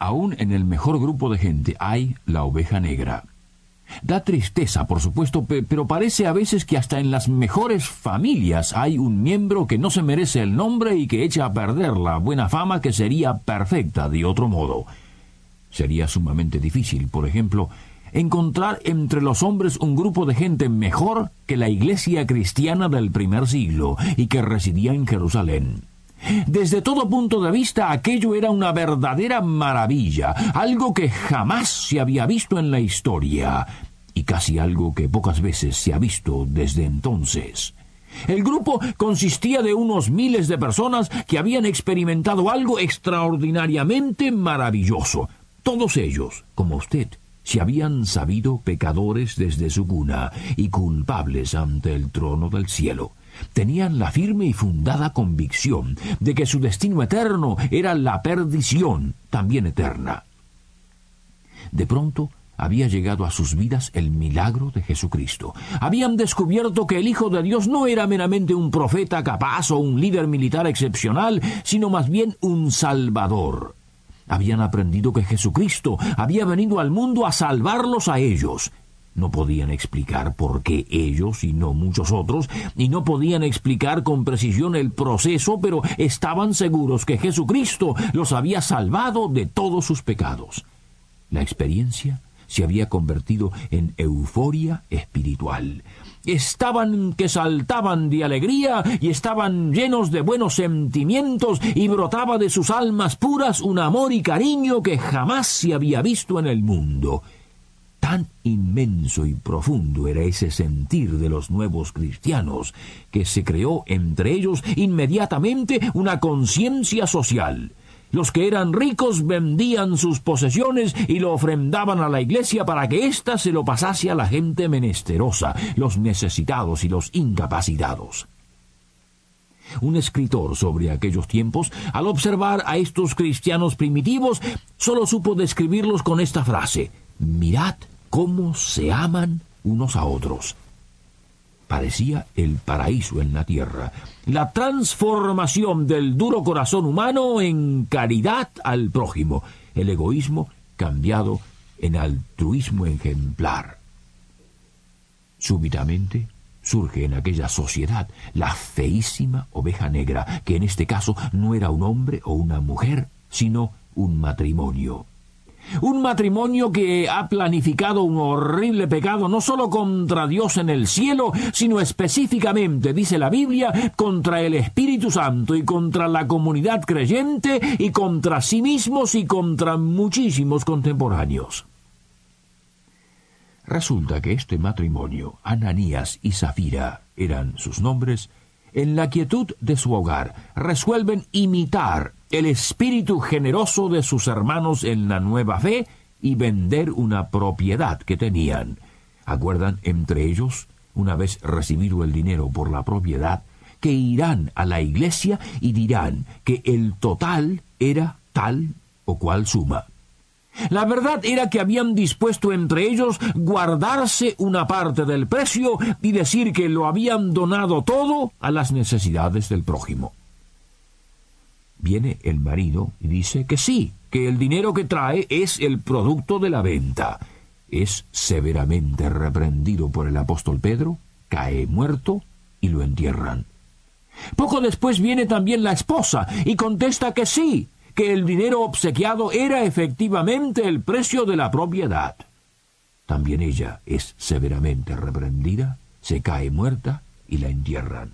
aún en el mejor grupo de gente hay la oveja negra. Da tristeza, por supuesto, pero parece a veces que hasta en las mejores familias hay un miembro que no se merece el nombre y que echa a perder la buena fama que sería perfecta de otro modo. Sería sumamente difícil, por ejemplo, encontrar entre los hombres un grupo de gente mejor que la iglesia cristiana del primer siglo y que residía en Jerusalén. Desde todo punto de vista, aquello era una verdadera maravilla, algo que jamás se había visto en la historia, y casi algo que pocas veces se ha visto desde entonces. El grupo consistía de unos miles de personas que habían experimentado algo extraordinariamente maravilloso. Todos ellos, como usted, se habían sabido pecadores desde su cuna y culpables ante el trono del cielo tenían la firme y fundada convicción de que su destino eterno era la perdición, también eterna. De pronto, había llegado a sus vidas el milagro de Jesucristo. Habían descubierto que el Hijo de Dios no era meramente un profeta capaz o un líder militar excepcional, sino más bien un Salvador. Habían aprendido que Jesucristo había venido al mundo a salvarlos a ellos, no podían explicar por qué ellos y no muchos otros, y no podían explicar con precisión el proceso, pero estaban seguros que Jesucristo los había salvado de todos sus pecados. La experiencia se había convertido en euforia espiritual. Estaban que saltaban de alegría y estaban llenos de buenos sentimientos y brotaba de sus almas puras un amor y cariño que jamás se había visto en el mundo. Tan inmenso y profundo era ese sentir de los nuevos cristianos, que se creó entre ellos inmediatamente una conciencia social. Los que eran ricos vendían sus posesiones y lo ofrendaban a la iglesia para que ésta se lo pasase a la gente menesterosa, los necesitados y los incapacitados. Un escritor sobre aquellos tiempos, al observar a estos cristianos primitivos, solo supo describirlos con esta frase Mirad cómo se aman unos a otros. Parecía el paraíso en la tierra, la transformación del duro corazón humano en caridad al prójimo, el egoísmo cambiado en altruismo ejemplar. Súbitamente surge en aquella sociedad la feísima oveja negra, que en este caso no era un hombre o una mujer, sino un matrimonio. Un matrimonio que ha planificado un horrible pecado no solo contra Dios en el cielo, sino específicamente, dice la Biblia, contra el Espíritu Santo y contra la comunidad creyente y contra sí mismos y contra muchísimos contemporáneos. Resulta que este matrimonio, Ananías y Zafira eran sus nombres, en la quietud de su hogar, resuelven imitar el espíritu generoso de sus hermanos en la nueva fe y vender una propiedad que tenían. Acuerdan entre ellos, una vez recibido el dinero por la propiedad, que irán a la iglesia y dirán que el total era tal o cual suma. La verdad era que habían dispuesto entre ellos guardarse una parte del precio y decir que lo habían donado todo a las necesidades del prójimo. Viene el marido y dice que sí, que el dinero que trae es el producto de la venta. Es severamente reprendido por el apóstol Pedro, cae muerto y lo entierran. Poco después viene también la esposa y contesta que sí, que el dinero obsequiado era efectivamente el precio de la propiedad. También ella es severamente reprendida, se cae muerta y la entierran.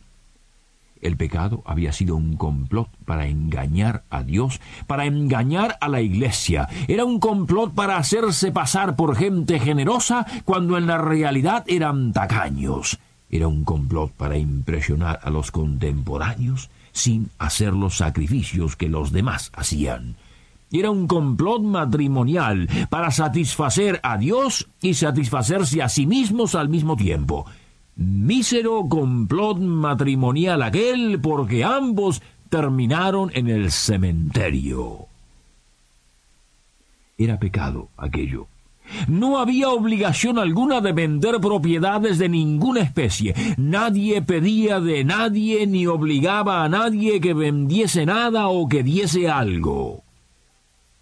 El pecado había sido un complot para engañar a Dios, para engañar a la iglesia. Era un complot para hacerse pasar por gente generosa cuando en la realidad eran tacaños. Era un complot para impresionar a los contemporáneos sin hacer los sacrificios que los demás hacían. Era un complot matrimonial para satisfacer a Dios y satisfacerse a sí mismos al mismo tiempo. Mísero complot matrimonial aquel porque ambos terminaron en el cementerio. Era pecado aquello. No había obligación alguna de vender propiedades de ninguna especie. Nadie pedía de nadie ni obligaba a nadie que vendiese nada o que diese algo.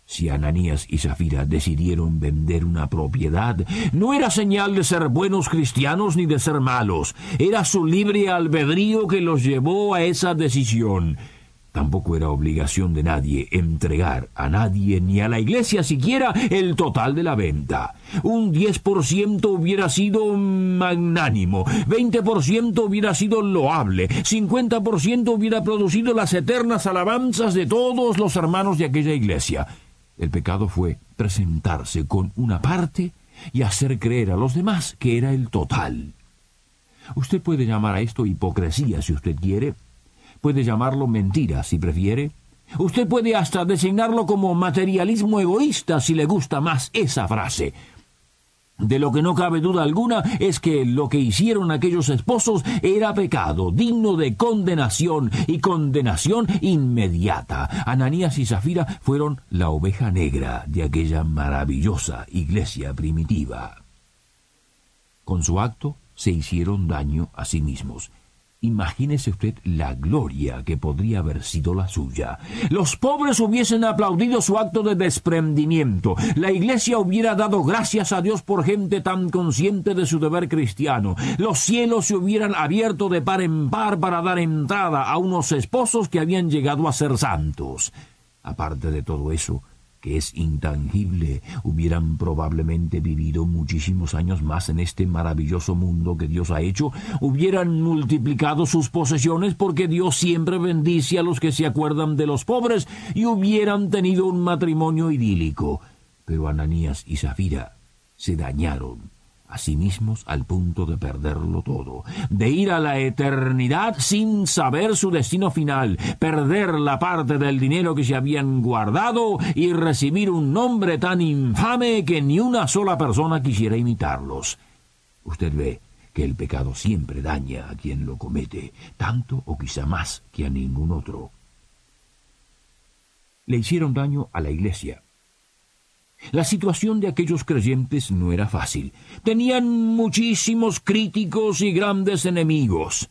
Si Ananías y Zafira decidieron vender una propiedad, no era señal de ser buenos cristianos ni de ser malos, era su libre albedrío que los llevó a esa decisión. Tampoco era obligación de nadie entregar a nadie ni a la iglesia siquiera el total de la venta. Un 10% hubiera sido magnánimo, 20% hubiera sido loable, 50% hubiera producido las eternas alabanzas de todos los hermanos de aquella iglesia. El pecado fue presentarse con una parte y hacer creer a los demás que era el total. Usted puede llamar a esto hipocresía si usted quiere, puede llamarlo mentira si prefiere. Usted puede hasta designarlo como materialismo egoísta si le gusta más esa frase. De lo que no cabe duda alguna es que lo que hicieron aquellos esposos era pecado, digno de condenación y condenación inmediata. Ananías y Zafira fueron la oveja negra de aquella maravillosa iglesia primitiva. Con su acto se hicieron daño a sí mismos Imagínese usted la gloria que podría haber sido la suya. Los pobres hubiesen aplaudido su acto de desprendimiento. La iglesia hubiera dado gracias a Dios por gente tan consciente de su deber cristiano. Los cielos se hubieran abierto de par en par para dar entrada a unos esposos que habían llegado a ser santos. Aparte de todo eso, que es intangible, hubieran probablemente vivido muchísimos años más en este maravilloso mundo que Dios ha hecho, hubieran multiplicado sus posesiones porque Dios siempre bendice a los que se acuerdan de los pobres y hubieran tenido un matrimonio idílico. Pero Ananías y Zafira se dañaron a sí mismos al punto de perderlo todo, de ir a la eternidad sin saber su destino final, perder la parte del dinero que se habían guardado y recibir un nombre tan infame que ni una sola persona quisiera imitarlos. Usted ve que el pecado siempre daña a quien lo comete, tanto o quizá más que a ningún otro. Le hicieron daño a la iglesia, la situación de aquellos creyentes no era fácil. Tenían muchísimos críticos y grandes enemigos.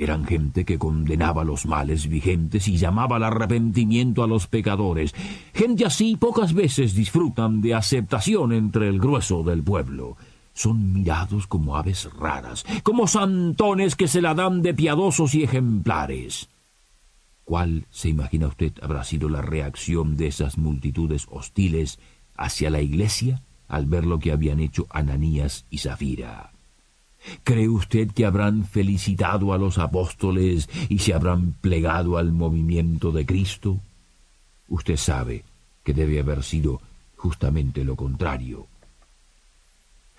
Eran gente que condenaba los males vigentes y llamaba al arrepentimiento a los pecadores. Gente así pocas veces disfrutan de aceptación entre el grueso del pueblo. Son mirados como aves raras, como santones que se la dan de piadosos y ejemplares. ¿Cuál, se imagina usted, habrá sido la reacción de esas multitudes hostiles hacia la iglesia al ver lo que habían hecho Ananías y Zafira. ¿Cree usted que habrán felicitado a los apóstoles y se habrán plegado al movimiento de Cristo? Usted sabe que debe haber sido justamente lo contrario.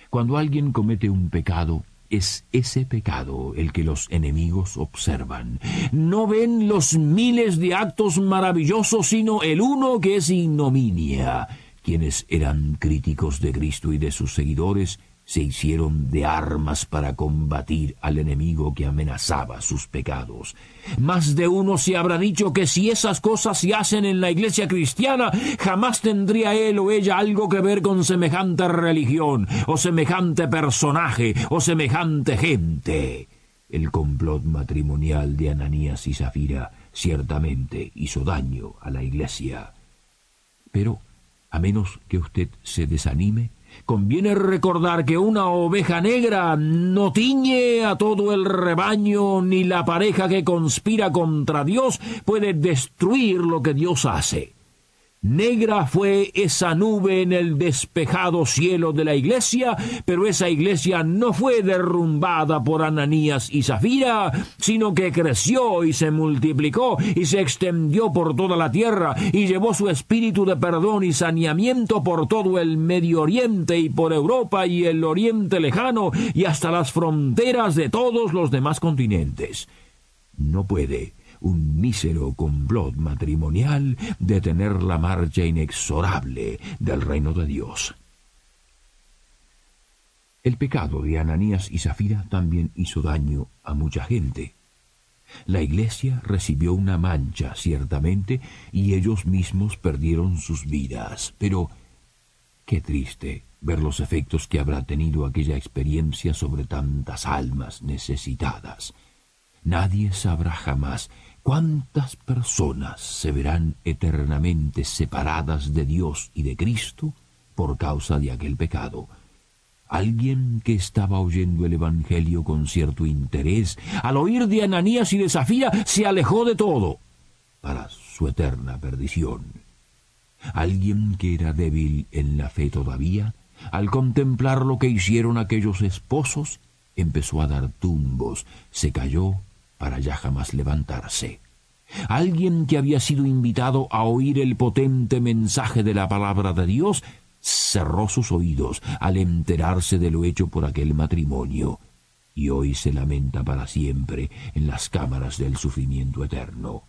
Cuando alguien comete un pecado, es ese pecado el que los enemigos observan. No ven los miles de actos maravillosos, sino el uno que es ignominia quienes eran críticos de Cristo y de sus seguidores, se hicieron de armas para combatir al enemigo que amenazaba sus pecados. Más de uno se habrá dicho que si esas cosas se hacen en la iglesia cristiana, jamás tendría él o ella algo que ver con semejante religión, o semejante personaje, o semejante gente. El complot matrimonial de Ananías y Zafira ciertamente hizo daño a la iglesia. Pero a menos que usted se desanime, conviene recordar que una oveja negra no tiñe a todo el rebaño, ni la pareja que conspira contra Dios puede destruir lo que Dios hace. Negra fue esa nube en el despejado cielo de la iglesia, pero esa iglesia no fue derrumbada por Ananías y Zafira, sino que creció y se multiplicó y se extendió por toda la tierra y llevó su espíritu de perdón y saneamiento por todo el Medio Oriente y por Europa y el Oriente lejano y hasta las fronteras de todos los demás continentes. No puede un mísero complot matrimonial detener la marcha inexorable del reino de Dios. El pecado de Ananías y Zafira también hizo daño a mucha gente. La iglesia recibió una mancha, ciertamente, y ellos mismos perdieron sus vidas. Pero qué triste ver los efectos que habrá tenido aquella experiencia sobre tantas almas necesitadas. Nadie sabrá jamás cuántas personas se verán eternamente separadas de Dios y de Cristo por causa de aquel pecado. Alguien que estaba oyendo el Evangelio con cierto interés, al oír de Ananías y de Safía, se alejó de todo para su eterna perdición. Alguien que era débil en la fe todavía, al contemplar lo que hicieron aquellos esposos, empezó a dar tumbos, se cayó para ya jamás levantarse. Alguien que había sido invitado a oír el potente mensaje de la palabra de Dios, cerró sus oídos al enterarse de lo hecho por aquel matrimonio, y hoy se lamenta para siempre en las cámaras del sufrimiento eterno.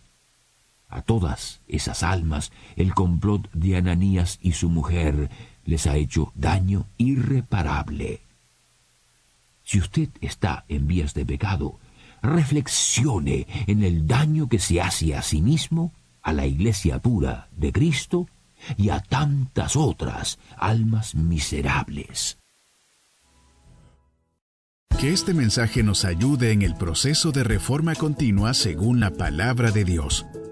A todas esas almas el complot de Ananías y su mujer les ha hecho daño irreparable. Si usted está en vías de pecado, reflexione en el daño que se hace a sí mismo, a la iglesia pura de Cristo y a tantas otras almas miserables. Que este mensaje nos ayude en el proceso de reforma continua según la palabra de Dios.